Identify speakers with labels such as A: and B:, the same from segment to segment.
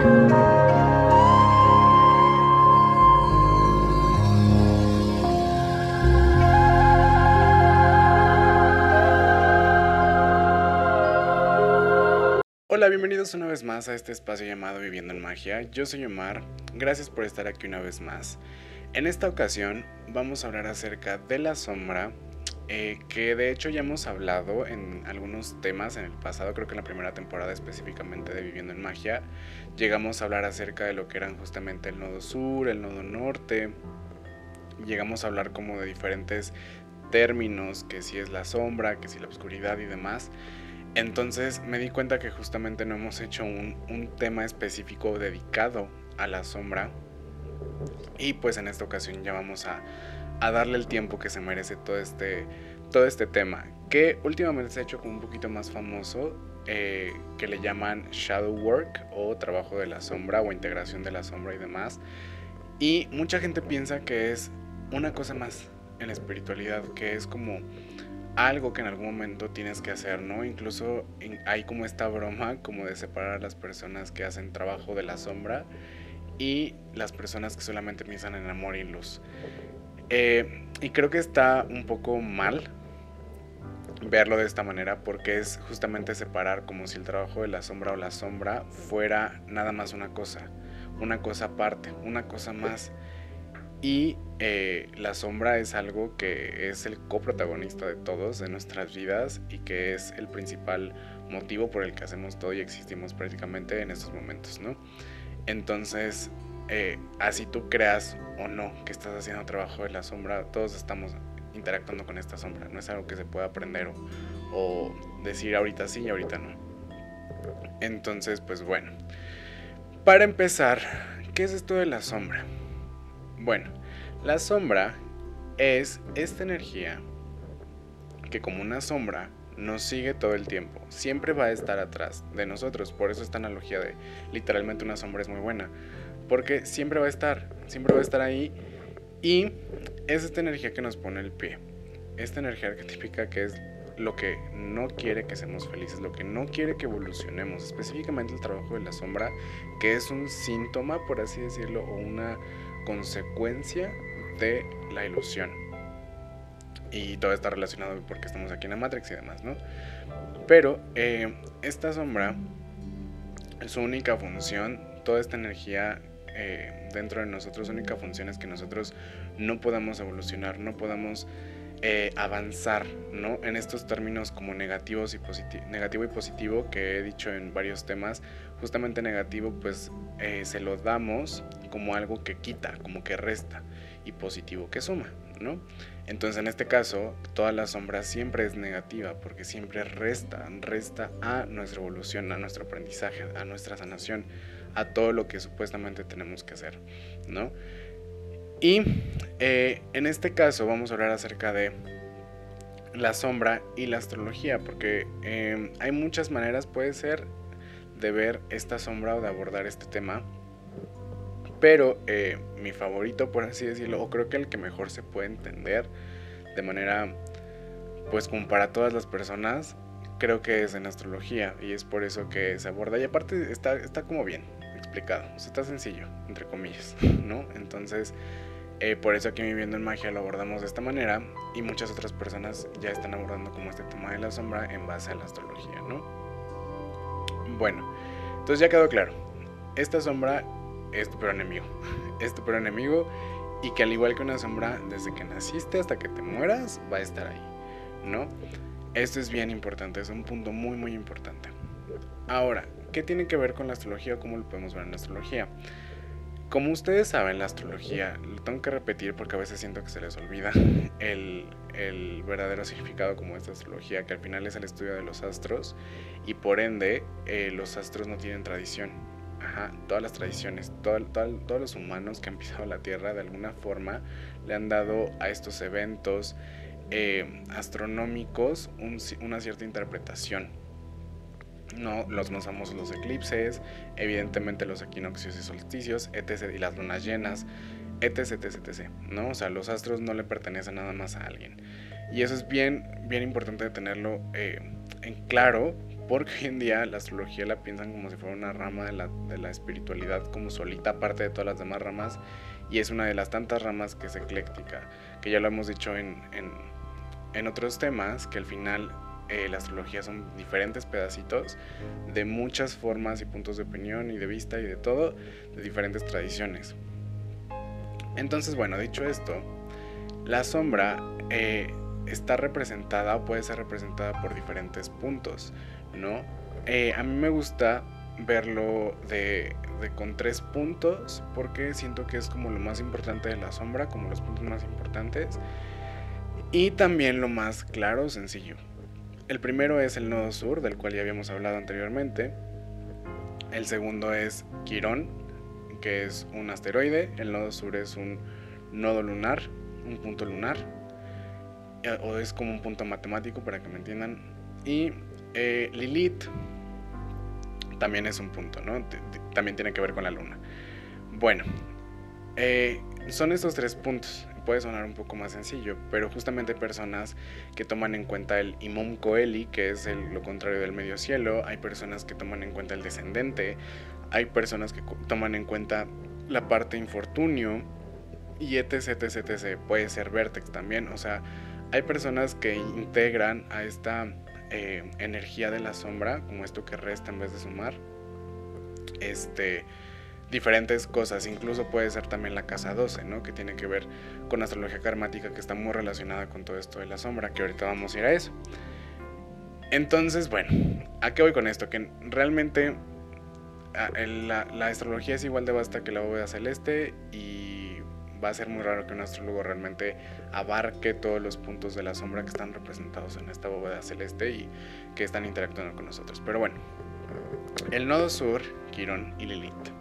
A: Hola, bienvenidos una vez más a este espacio llamado Viviendo en Magia. Yo soy Omar, gracias por estar aquí una vez más. En esta ocasión vamos a hablar acerca de la sombra, eh, que de hecho ya hemos hablado en algunos temas en el pasado, creo que en la primera temporada específicamente de Viviendo en Magia, llegamos a hablar acerca de lo que eran justamente el nodo sur, el nodo norte, llegamos a hablar como de diferentes términos, que si es la sombra, que si la oscuridad y demás. Entonces me di cuenta que justamente no hemos hecho un, tema específico dedicado a la sombra. Y pues en esta ocasión ya vamos a, darle el tiempo que se merece todo este, todo este tema. Que últimamente se ha hecho como un poquito más famoso. Eh, que le llaman shadow work o trabajo de la sombra o integración de la sombra y demás. Y mucha gente piensa que es una cosa más en la espiritualidad, que es como algo que en algún momento tienes que hacer, ¿no? Incluso hay como esta broma como de separar a las personas que hacen trabajo de la sombra y las personas que solamente piensan en amor y luz. Eh, y creo que está un poco mal verlo de esta manera porque es justamente separar como si el trabajo de la sombra o la sombra fuera nada más una cosa, una cosa aparte, una cosa más. Y eh, la sombra es algo que es el coprotagonista de todos, de nuestras vidas, y que es el principal motivo por el que hacemos todo y existimos prácticamente en estos momentos, ¿no? Entonces, eh, así tú creas o no que estás haciendo trabajo de la sombra, todos estamos interactuando con esta sombra, no es algo que se pueda aprender o, o decir ahorita sí y ahorita no. Entonces, pues bueno, para empezar, ¿qué es esto de la sombra? Bueno, la sombra es esta energía que como una sombra nos sigue todo el tiempo, siempre va a estar atrás de nosotros, por eso esta analogía de literalmente una sombra es muy buena, porque siempre va a estar, siempre va a estar ahí y es esta energía que nos pone el pie, esta energía arquetípica que es lo que no quiere que seamos felices, lo que no quiere que evolucionemos, específicamente el trabajo de la sombra, que es un síntoma, por así decirlo, o una consecuencia de la ilusión. Y todo está relacionado porque estamos aquí en la Matrix y demás, ¿no? Pero eh, esta sombra, su única función, toda esta energía eh, dentro de nosotros, única función es que nosotros no podamos evolucionar, no podamos eh, avanzar, ¿no? En estos términos como negativos y negativo y positivo que he dicho en varios temas, justamente negativo pues se lo damos como algo que quita, como que resta, y positivo que suma, ¿no? Entonces en este caso, toda la sombra siempre es negativa porque siempre resta, resta a nuestra evolución, a nuestro aprendizaje, a nuestra sanación, a todo lo que supuestamente tenemos que hacer, ¿no? Y eh, en este caso vamos a hablar acerca de la sombra y la astrología, porque eh, hay muchas maneras, puede ser, de ver esta sombra o de abordar este tema. Pero eh, mi favorito, por así decirlo, o creo que el que mejor se puede entender de manera, pues como para todas las personas, creo que es en astrología y es por eso que se aborda. Y aparte está, está como bien está sencillo, entre comillas, ¿no? Entonces, eh, por eso aquí Viviendo en Magia lo abordamos de esta manera y muchas otras personas ya están abordando como este tema de la sombra en base a la astrología, ¿no? Bueno, entonces ya quedó claro. Esta sombra es tu peor enemigo. Es tu peor enemigo y que al igual que una sombra, desde que naciste hasta que te mueras, va a estar ahí, ¿no? Esto es bien importante, es un punto muy, muy importante. Ahora, ¿qué tiene que ver con la astrología o cómo lo podemos ver en la astrología? Como ustedes saben, la astrología, lo tengo que repetir porque a veces siento que se les olvida el, el verdadero significado como esta astrología, que al final es el estudio de los astros y por ende eh, los astros no tienen tradición todas las tradiciones, todos los humanos que han pisado la Tierra de alguna forma le han dado a estos eventos eh, astronómicos una cierta interpretación. No, los más famosos los eclipses, evidentemente los equinoccios y solsticios, etc. y las lunas llenas, etc, etc, etc. ¿no? O sea, los astros no le pertenecen nada más a alguien. Y eso es bien, bien importante tenerlo eh, en claro porque hoy en día la astrología la piensan como si fuera una rama de la, de la espiritualidad como solita aparte de todas las demás ramas y es una de las tantas ramas que es ecléctica, que ya lo hemos dicho en, en, en otros temas, que al final eh, la astrología son diferentes pedacitos de muchas formas y puntos de opinión y de vista y de todo, de diferentes tradiciones. Entonces, bueno, dicho esto, la sombra eh, está representada o puede ser representada por diferentes puntos, ¿no? Eh, a mí me gusta verlo con tres puntos porque siento que es como lo más importante de la sombra, como los puntos más importantes y también lo más claro, sencillo. El primero es el nodo sur, del cual ya habíamos hablado anteriormente. El segundo es Quirón, que es un asteroide. El nodo sur es un nodo lunar, un punto lunar. Eh, o es como un punto matemático, para que me entiendan. Y eh, Lilith también es un punto, ¿no? También tiene que ver con la luna. Bueno, eh, son estos tres puntos puede sonar un poco más sencillo, pero justamente hay personas que toman en cuenta el Imum Coeli, que es lo contrario del medio cielo, hay personas que toman en cuenta el descendente, hay personas que toman en cuenta la parte infortunio y etc, etc, etc. Puede ser Vertex también, o sea, hay personas que integran a esta eh, energía de la sombra, como esto que resta en vez de sumar, este diferentes cosas, incluso puede ser también la casa 12, ¿no? que tiene que ver con astrología karmática, que está muy relacionada con todo esto de la sombra, que ahorita vamos a ir a eso. Entonces, bueno, ¿a qué voy con esto? Que realmente la, la astrología es igual de vasta que la bóveda celeste y va a ser muy raro que un astrólogo realmente abarque todos los puntos de la sombra que están representados en esta bóveda celeste y que están interactuando con nosotros. Pero bueno, el nodo sur, Quirón y Lilith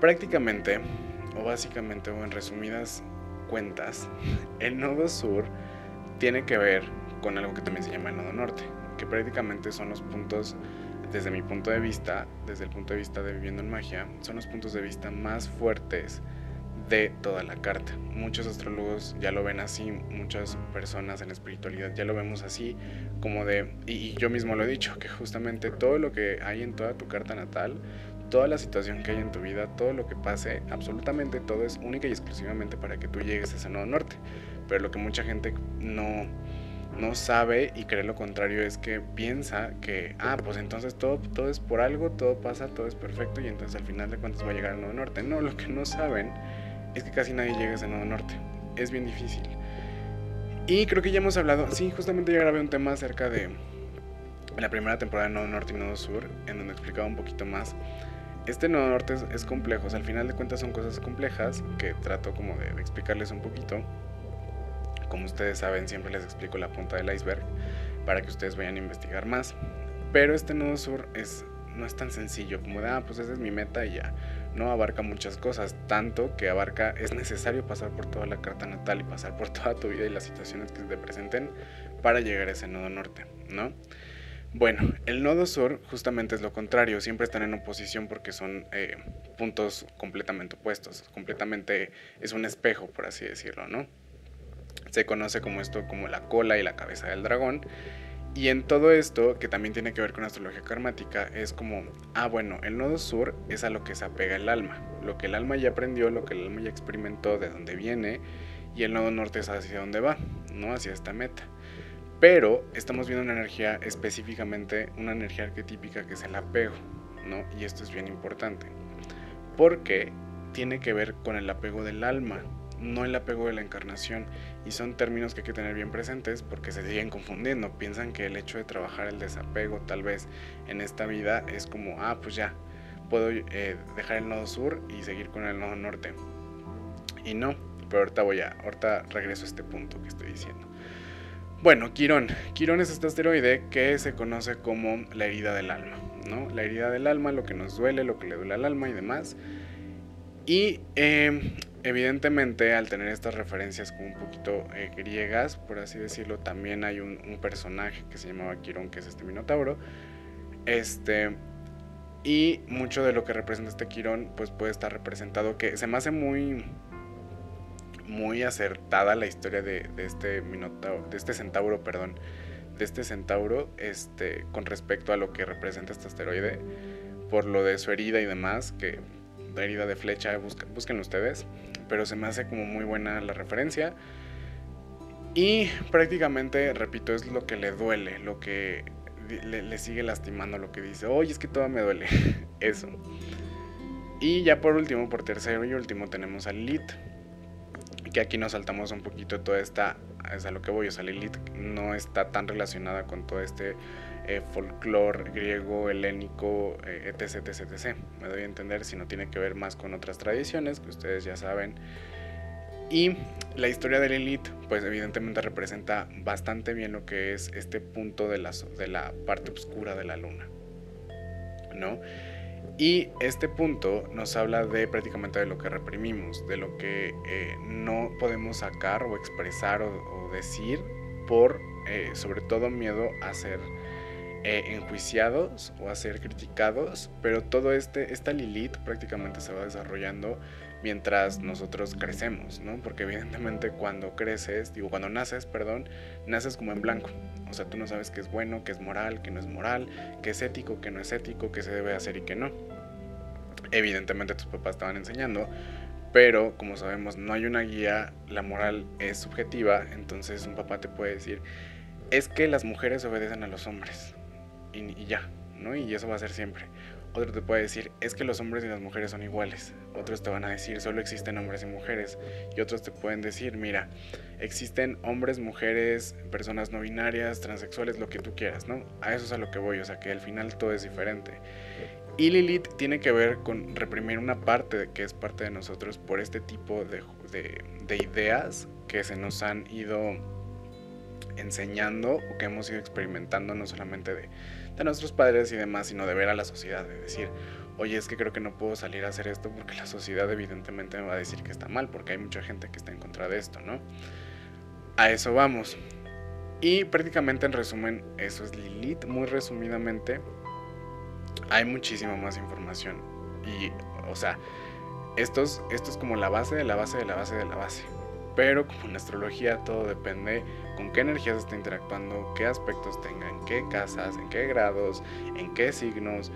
A: Prácticamente, o básicamente, o en resumidas cuentas, el nodo sur tiene que ver con algo que también se llama el nodo norte, que prácticamente son los puntos, desde mi punto de vista, desde el punto de vista de viviendo en magia, son los puntos de vista más fuertes de toda la carta. Muchos astrólogos ya lo ven así, muchas personas en espiritualidad ya lo vemos así, como de, y, yo mismo lo he dicho, que justamente todo lo que hay en toda tu carta natal toda la situación que hay en tu vida, todo lo que pase, absolutamente todo es única y exclusivamente para que tú llegues a ese nodo norte. Pero lo que mucha gente no, no sabe y cree lo contrario es que piensa que, ah, pues entonces todo, todo es por algo, todo pasa, todo es perfecto y entonces al final de cuentas va a llegar al nodo norte. No, lo que no saben es que casi nadie llega a ese nodo norte. Es bien difícil. Y creo que ya hemos hablado, sí, justamente ya grabé un tema acerca de la primera temporada de Nodo Norte y Nodo Sur, en donde explicaba un poquito más este nodo norte es, complejo, al final de cuentas son cosas complejas que trato como de, explicarles un poquito. Como ustedes saben, siempre les explico la punta del iceberg para que ustedes vayan a investigar más. Pero este nodo sur es, no es tan sencillo como de, ah, pues esa es mi meta y ya. No abarca muchas cosas, tanto que abarca, es necesario pasar por toda la carta natal y pasar por toda tu vida y las situaciones que te presenten para llegar a ese nodo norte, ¿no? Bueno, el nodo sur justamente es lo contrario, siempre están en oposición porque son eh, puntos completamente opuestos, completamente es un espejo, por así decirlo, ¿no? Se conoce como esto como la cola y la cabeza del dragón. Y en todo esto, que también tiene que ver con astrología karmática, es como, ah, bueno, el nodo sur es a lo que se apega el alma, lo que el alma ya aprendió, lo que el alma ya experimentó, de dónde viene, y el nodo norte es hacia dónde va, ¿no? Hacia esta meta. Pero estamos viendo una energía específicamente, una energía arquetípica que es el apego, ¿no? Y esto es bien importante. Porque tiene que ver con el apego del alma, no el apego de la encarnación. Y son términos que hay que tener bien presentes porque se siguen confundiendo. Piensan que el hecho de trabajar el desapego tal vez en esta vida es como, ah, pues ya, puedo eh, dejar el nodo sur y seguir con el nodo norte. Y no, pero ahorita voy a, ahorita regreso a este punto que estoy diciendo. Bueno, Quirón. Quirón es este asteroide que se conoce como la herida del alma, ¿no? La herida del alma, lo que nos duele, lo que le duele al alma y demás. Y em, evidentemente al tener estas referencias como un poquito eh, griegas, por así decirlo, también hay un, un, personaje que se llamaba Quirón, que es este Minotauro. Este, y mucho de lo que representa este Quirón, pues puede estar representado, que se me hace muy muy acertada la historia de, este Minotauro, de este centauro, perdón, de este centauro este, con respecto a lo que representa este asteroide, por lo de su herida y demás, que la herida de flecha, busquen ustedes, pero se me hace como muy buena la referencia. Y prácticamente, repito, es lo que le duele, lo que le, sigue lastimando, lo que dice, oye, es que todo me duele, eso. Y ya por último, por tercero y último, tenemos a Lilith, que aquí nos saltamos un poquito toda esta, es a lo que voy, o sea, Lilith no está tan relacionada con todo este eh, folclore griego, helénico, eh, etc, etc. Me doy a entender si no tiene que ver más con otras tradiciones, que ustedes ya saben. Y la historia de Lilith, pues evidentemente representa bastante bien lo que es este punto de la, de la parte oscura de la luna, ¿no? Y este punto nos habla de prácticamente de lo que reprimimos, de lo que eh, no podemos sacar o expresar o, decir por eh, sobre todo miedo a ser eh, enjuiciados o a ser criticados, pero todo este, esta Lilith prácticamente se va desarrollando mientras nosotros crecemos, ¿no? Porque evidentemente cuando creces, digo, cuando naces, perdón, naces como en blanco. O sea, tú no sabes qué es bueno, qué es moral, qué no es moral, qué es ético, qué no es ético, qué se debe hacer y qué no. Evidentemente tus papás te van enseñando, pero como sabemos no hay una guía, la moral es subjetiva, entonces un papá te puede decir, es que las mujeres obedecen a los hombres y, y ya, ¿no? Y eso va a ser siempre. Otro te puede decir, es que los hombres y las mujeres son iguales. Otros te van a decir, solo existen hombres y mujeres. Y otros te pueden decir, mira, existen hombres, mujeres, personas no binarias, transexuales, lo que tú quieras, ¿no? A eso es a lo que voy, o sea que al final todo es diferente. Y Lilith tiene que ver con reprimir una parte que es parte de nosotros por este tipo de, de ideas que se nos han ido enseñando o que hemos ido experimentando no solamente de de nuestros padres y demás, sino de ver a la sociedad, de decir, oye, es que creo que no puedo salir a hacer esto porque la sociedad evidentemente me va a decir que está mal, porque hay mucha gente que está en contra de esto, ¿no? A eso vamos. Y prácticamente en resumen, eso es Lilith, muy resumidamente. Hay muchísima más información. Y, o sea, esto es, esto es como la base de la base de la base de la base. Pero como en astrología todo depende con qué energías está interactuando, qué aspectos tenga, en qué casas, en qué grados, en qué signos.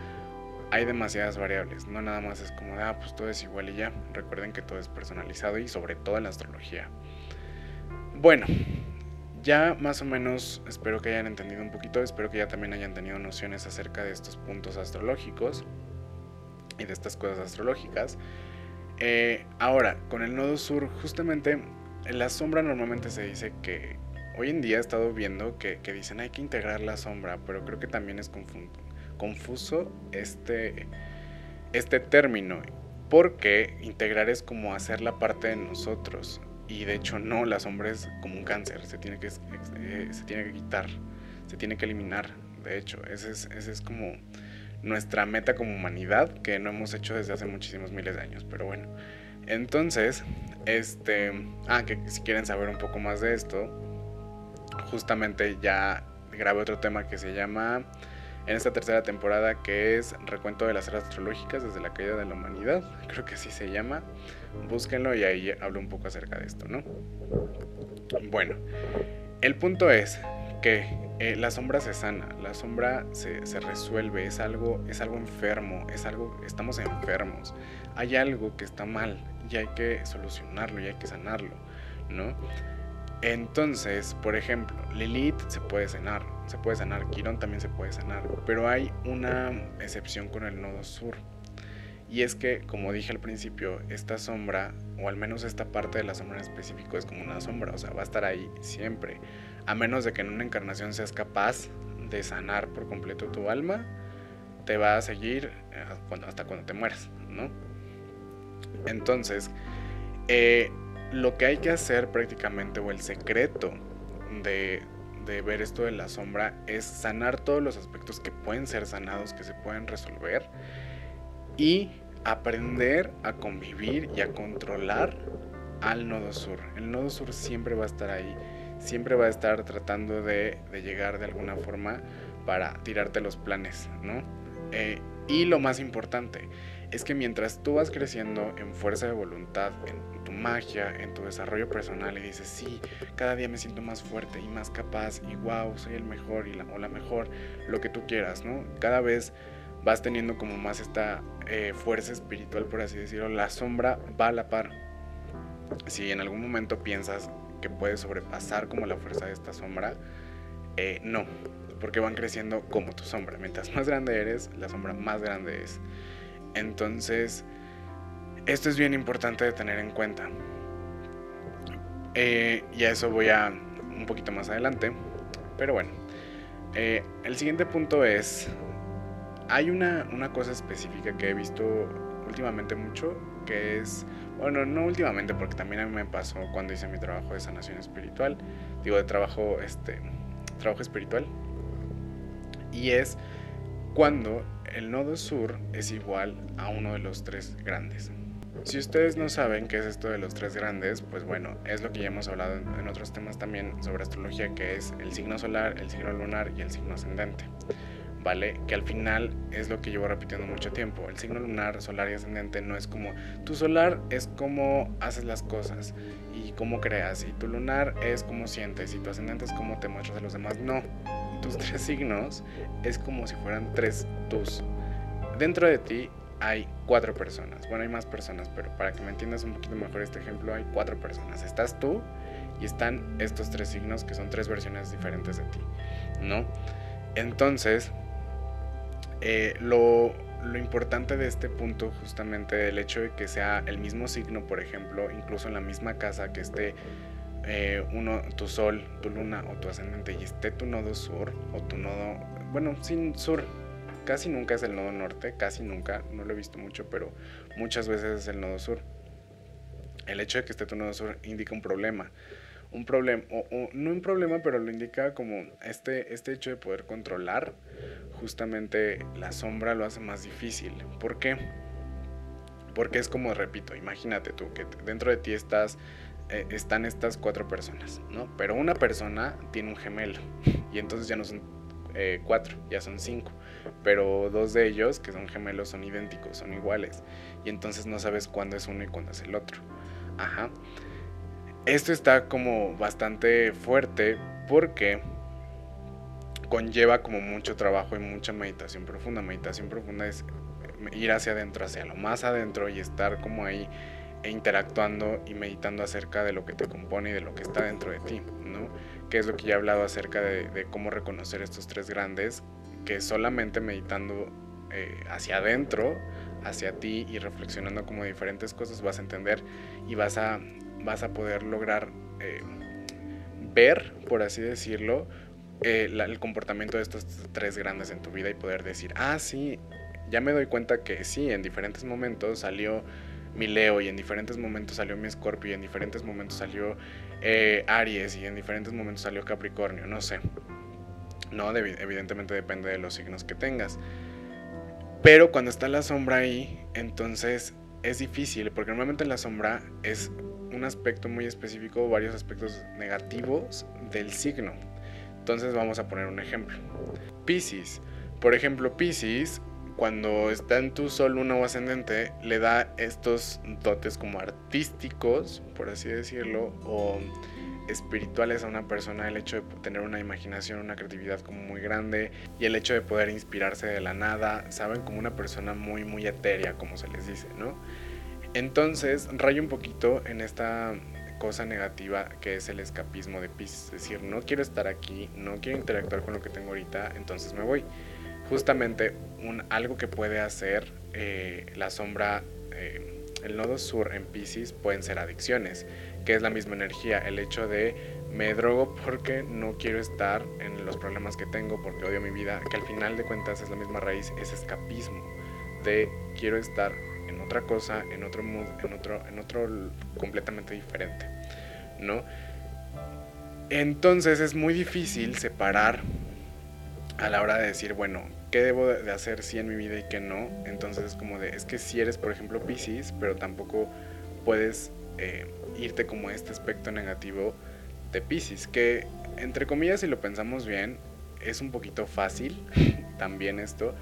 A: Hay demasiadas variables, no nada más es como ah, pues todo es igual y ya. Recuerden que todo es personalizado y sobre todo en la astrología. Bueno, ya más o menos espero que hayan entendido un poquito, espero que ya también hayan tenido nociones acerca de estos puntos astrológicos y de estas cosas astrológicas. Eh, ahora, con el nodo sur, justamente en la sombra normalmente se dice que hoy en día he estado viendo que, dicen hay que integrar la sombra, pero creo que también es confuso este, este término, porque integrar es como hacer la parte de nosotros. Y de hecho no, la sombra es como un cáncer, se tiene que, eh, se tiene que quitar, se tiene que eliminar. De hecho, ese es, ese es como nuestra meta como humanidad que no hemos hecho desde hace muchísimos miles de años. Pero bueno, entonces este, ah, que si quieren saber un poco más de esto, justamente ya grabé otro tema que se llama en esta tercera temporada que es Recuento de las eras astrológicas desde la caída de la humanidad, creo que así se llama. Búsquenlo y ahí hablo un poco acerca de esto, ¿no? Bueno, el punto es que eh, la sombra se sana, la sombra se, se, resuelve, es algo, es algo enfermo, es algo, estamos enfermos, hay algo que está mal, y hay que solucionarlo y hay que sanarlo, ¿no? Entonces, por ejemplo, Lilith se puede sanar, se puede sanar, Quirón también se puede sanar, pero hay una excepción con el nodo sur. Y es que, como dije al principio, esta sombra, o al menos esta parte de la sombra en específico, es como una sombra, o sea, va a estar ahí siempre. A menos de que en una encarnación seas capaz de sanar por completo tu alma, te va a seguir eh, hasta cuando te mueras, ¿no? Entonces, eh, lo que hay que hacer prácticamente, o el secreto de, ver esto de la sombra, es sanar todos los aspectos que pueden ser sanados, que se pueden resolver, y aprender a convivir y a controlar al nodo sur. El nodo sur siempre va a estar ahí, siempre va a estar tratando de, llegar de alguna forma para tirarte los planes, ¿no? Eh, y lo más importante es que mientras tú vas creciendo en fuerza de voluntad, en tu magia, en tu desarrollo personal y dices, sí, cada día me siento más fuerte y más capaz y wow, soy el mejor y o la mejor, lo que tú quieras, ¿no? Cada vez vas teniendo como más esta eh, fuerza espiritual, por así decirlo, la sombra va a la par. Si en algún momento piensas que puedes sobrepasar como la fuerza de esta sombra, eh, no, porque van creciendo como tu sombra. Mientras más grande eres, la sombra más grande es. Entonces, esto es bien importante de tener en cuenta. Eh, y a eso voy a un poquito más adelante. Pero bueno, eh, el siguiente punto es, hay una, una cosa específica que he visto últimamente mucho, que es, bueno, no últimamente, porque también a mí me pasó cuando hice mi trabajo de sanación espiritual, digo, de trabajo, este, trabajo espiritual, y es cuando el nodo sur es igual a uno de los tres grandes. Si ustedes no saben qué es esto de los tres grandes, pues bueno, es lo que ya hemos hablado en otros temas también sobre astrología, que es el signo solar, el signo lunar y el signo ascendente. ¿Vale? Que al final es lo que llevo repitiendo mucho tiempo. El signo lunar, solar y ascendente no es como... Tu solar es cómo haces las cosas y cómo creas. Y tu lunar es cómo sientes. Y tu ascendente es cómo te muestras a los demás. No, tres signos es como si fueran tres tus. Dentro de ti hay cuatro personas. Bueno, hay más personas, pero para que me entiendas un poquito mejor este ejemplo, hay cuatro personas. Estás tú y están estos tres signos que son tres versiones diferentes de ti, ¿no? Entonces, eh, lo, lo importante de este punto, justamente el hecho de que sea el mismo signo, por ejemplo, incluso en la misma casa, que esté eh, uno, tu sol, tu luna o tu ascendente y esté tu nodo sur o tu nodo, bueno, sin sur, casi nunca es el nodo norte, casi nunca, no lo he visto mucho, pero muchas veces es el nodo sur. El hecho de que esté tu nodo sur indica un problema. Un problema, o, no un problema, pero lo indica como este, este hecho de poder controlar, justamente la sombra lo hace más difícil. ¿Por qué? Porque es como, repito, imagínate tú que dentro de ti estás eh, están estas cuatro personas, ¿no? Pero una persona tiene un gemelo y entonces ya no son eh, cuatro, ya son cinco. Pero dos de ellos, que son gemelos, son idénticos, son iguales. Y entonces no sabes cuándo es uno y cuándo es el otro. Ajá. Esto está como bastante fuerte porque conlleva como mucho trabajo y mucha meditación profunda. Meditación profunda es ir hacia adentro, hacia lo más adentro y estar como ahí e interactuando y meditando acerca de lo que te compone y de lo que está dentro de ti, ¿no? Que es lo que ya he hablado acerca de, cómo reconocer estos tres grandes, que solamente meditando eh, hacia adentro, hacia ti y reflexionando como diferentes cosas vas a entender y vas a, vas a poder lograr eh, ver, por así decirlo, eh, el comportamiento de estos tres grandes en tu vida y poder decir, ah, sí, ya me doy cuenta que sí, en diferentes momentos salió mi Leo y en diferentes momentos salió mi Escorpio y en diferentes momentos salió eh, Aries y en diferentes momentos salió Capricornio, no sé. No, evidentemente depende de los signos que tengas. Pero cuando está la sombra ahí, entonces es difícil, porque normalmente la sombra es un aspecto muy específico, varios aspectos negativos del signo. Entonces vamos a poner un ejemplo. Pisces. Por ejemplo, Pisces cuando está en tu sol, luna o ascendente, le da estos dotes como artísticos, por así decirlo, o espirituales a una persona, el hecho de tener una imaginación, una creatividad como muy grande y el hecho de poder inspirarse de la nada, saben, como una persona muy, muy etérea, como se les dice, ¿no? Entonces, rayo un poquito en esta cosa negativa que es el escapismo de Pisces, es decir, no quiero estar aquí, no quiero interactuar con lo que tengo ahorita, entonces me voy justamente algo que puede hacer eh, la sombra, eh, el nodo sur en Pisces pueden ser adicciones, que es la misma energía, el hecho de me drogo porque no quiero estar en los problemas que tengo, porque odio mi vida, que al final de cuentas es la misma raíz, es escapismo, de quiero estar en otra cosa, en otro mood, en otro, en otro completamente diferente, ¿no? Entonces es muy difícil separar a la hora de decir, bueno, qué debo de hacer sí en mi vida y qué no. Entonces es como de, es que si eres, por ejemplo, Pisces, pero tampoco puedes eh, irte como este aspecto negativo de Pisces, que entre comillas, si lo pensamos bien, es un poquito fácil también esto,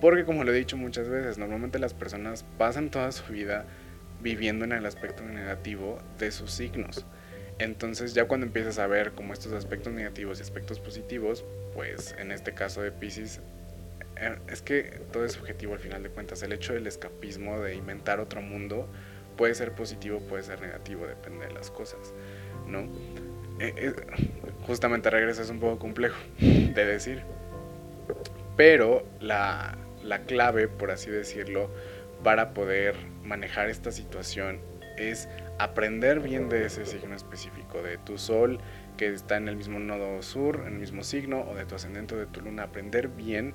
A: Porque como lo he dicho muchas veces, normalmente las personas pasan toda su vida viviendo en el aspecto negativo de sus signos. Entonces ya cuando empiezas a ver como estos aspectos negativos y aspectos positivos, pues en este caso de Pisces, es que todo es subjetivo al final de cuentas. El hecho del escapismo, de inventar otro mundo, puede ser positivo, puede ser negativo, depende de las cosas, ¿no? Eh, eh, justamente regreso es un poco complejo de decir. Pero la, la clave, por así decirlo, para poder manejar esta situación es aprender bien de ese signo específico, de tu sol que está en el mismo nodo sur, en el mismo signo, o de tu ascendente o de tu luna, aprender bien,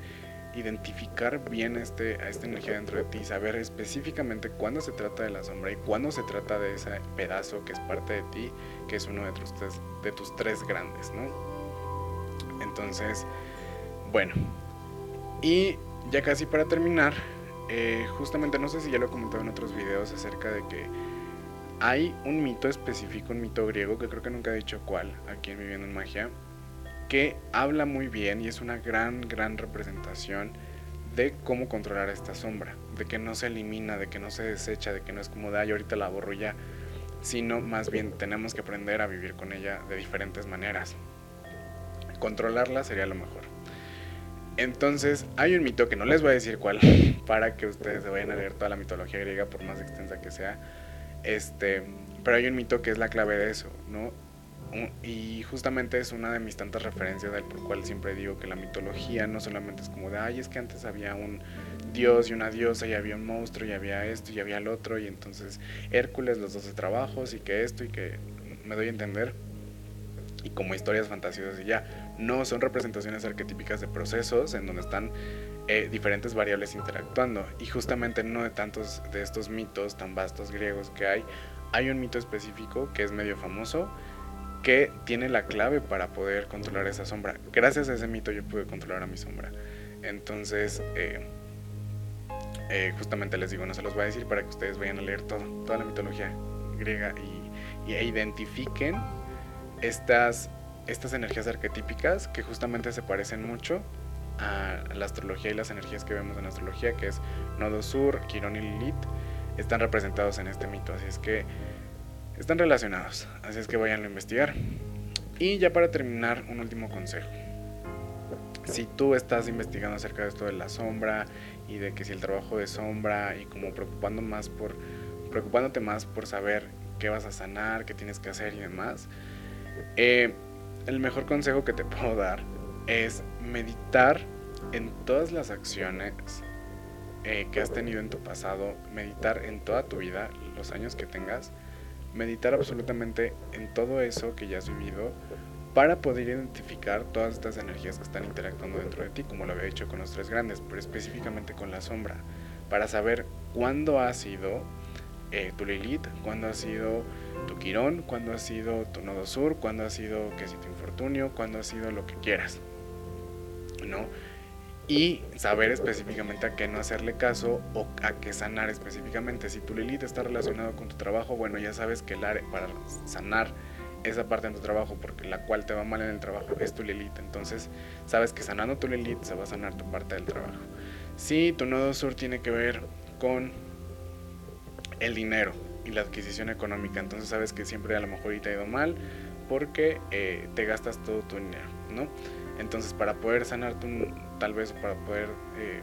A: identificar bien este, a esta energía dentro de ti, saber específicamente cuándo se trata de la sombra y cuándo se trata de ese pedazo que es parte de ti, que es uno de tus tres, de tus tres grandes, ¿no? Entonces, bueno, y ya casi para terminar, eh, justamente no sé si ya lo he comentado en otros videos acerca de que hay un mito específico, un mito griego, que creo que nunca he dicho cuál, aquí en Viviendo en Magia, que habla muy bien y es una gran, gran representación de cómo controlar esta sombra, de que no se elimina, de que no se desecha, de que no es como de, ay, ahorita la borro sino más bien tenemos que aprender a vivir con ella de diferentes maneras. Controlarla sería lo mejor. Entonces, hay un mito que no les voy a decir cuál, para que ustedes se vayan a leer toda la mitología griega, por más extensa que sea, este, pero hay un mito que es la clave de eso, ¿no? Y justamente es una de mis tantas referencias del por cual siempre digo que la mitología no solamente es como de, ay, es que antes había un dios y una diosa y había un monstruo y había esto y había el otro y entonces Hércules, los doce trabajos y que esto y que me doy a entender y como historias fantasiosas y ya, no son representaciones arquetípicas de procesos en donde están eh, diferentes variables interactuando. Y justamente en uno de tantos de estos mitos tan vastos griegos que hay, hay un mito específico que es medio famoso, que tiene la clave para poder controlar esa sombra. Gracias a ese mito yo pude controlar a mi sombra. Entonces, eh, eh, justamente les digo, no se los voy a decir para que ustedes vayan a leer toda la mitología griega y, e identifiquen estas, energías arquetípicas que justamente se parecen mucho a la astrología y las energías que vemos en astrología, que es Nodo Sur, Quirón y Lilith, están representados en este mito. Así es que están relacionados. Así es que vayan a investigar. Y ya para terminar, un último consejo. Si tú estás investigando acerca de esto de la sombra y de que si el trabajo de sombra y como preocupando más por preocupándote más por saber qué vas a sanar, qué tienes que hacer y demás, eh, el mejor consejo que te puedo dar es meditar en todas las acciones eh, que has tenido en tu pasado, meditar en toda tu vida, los años que tengas, meditar absolutamente en todo eso que ya has vivido para poder identificar todas estas energías que están interactuando dentro de ti, como lo había hecho con los tres grandes, pero específicamente con la sombra, para saber cuándo ha sido eh, tu Lilith, cuándo ha sido tu Quirón, cuándo ha sido tu Nodo Sur, cuándo ha sido que si tu infortunio, cuándo ha sido lo que quieras. ¿no? Y saber específicamente a qué no hacerle caso o a qué sanar específicamente. Si tu Lilith está relacionado con tu trabajo, bueno, ya sabes que el área para sanar esa parte de tu trabajo, porque la cual te va mal en el trabajo, es tu Lilith. Entonces, sabes que sanando tu Lilith se va a sanar tu parte del trabajo. Si tu nodo sur tiene que ver con el dinero y la adquisición económica, entonces sabes que siempre a lo mejor te ha ido mal porque eh, te gastas todo tu dinero, ¿no? Entonces, para poder sanar tu, tal vez para poder eh,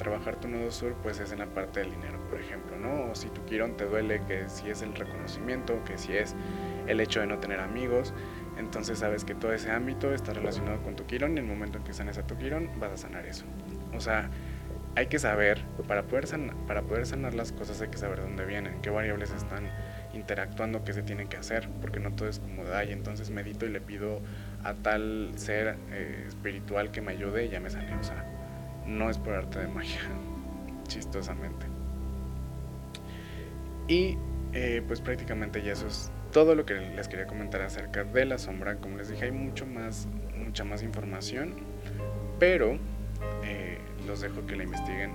A: trabajar tu nodo sur, pues es en la parte del dinero, por ejemplo, ¿no? O si tu quirón te duele, que si es el reconocimiento, que si es el hecho de no tener amigos, entonces sabes que todo ese ámbito está relacionado con tu quirón y en el momento en que sanes a tu quirón vas a sanar eso. O sea, hay que saber, para poder, sanar, para poder sanar las cosas hay que saber dónde vienen, qué variables están interactuando, qué se tienen que hacer, porque no todo es como de, ay, entonces medito y le pido a tal ser eh, espiritual que me ayude y ya me sane. O sea, no es por arte de magia, chistosamente. Y eh, pues prácticamente ya eso es todo lo que les quería comentar acerca de la sombra. Como les dije, hay mucho más, mucha más información, pero eh, los dejo que la investiguen.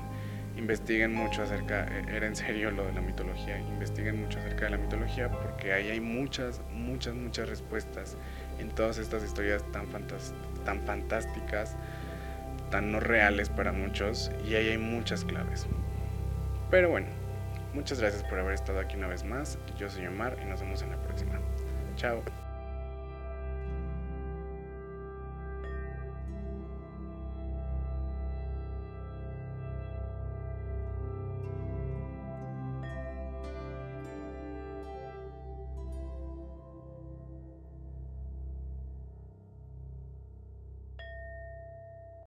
A: Investiguen mucho acerca, era en serio lo de la mitología, investiguen mucho acerca de la mitología porque ahí hay muchas, muchas, muchas respuestas en todas estas historias tan, tan fantásticas, resultan no reales para muchos y ahí hay muchas claves. Pero bueno, muchas gracias por haber estado aquí una vez más. Yo soy Omar y nos vemos en la próxima. Chao.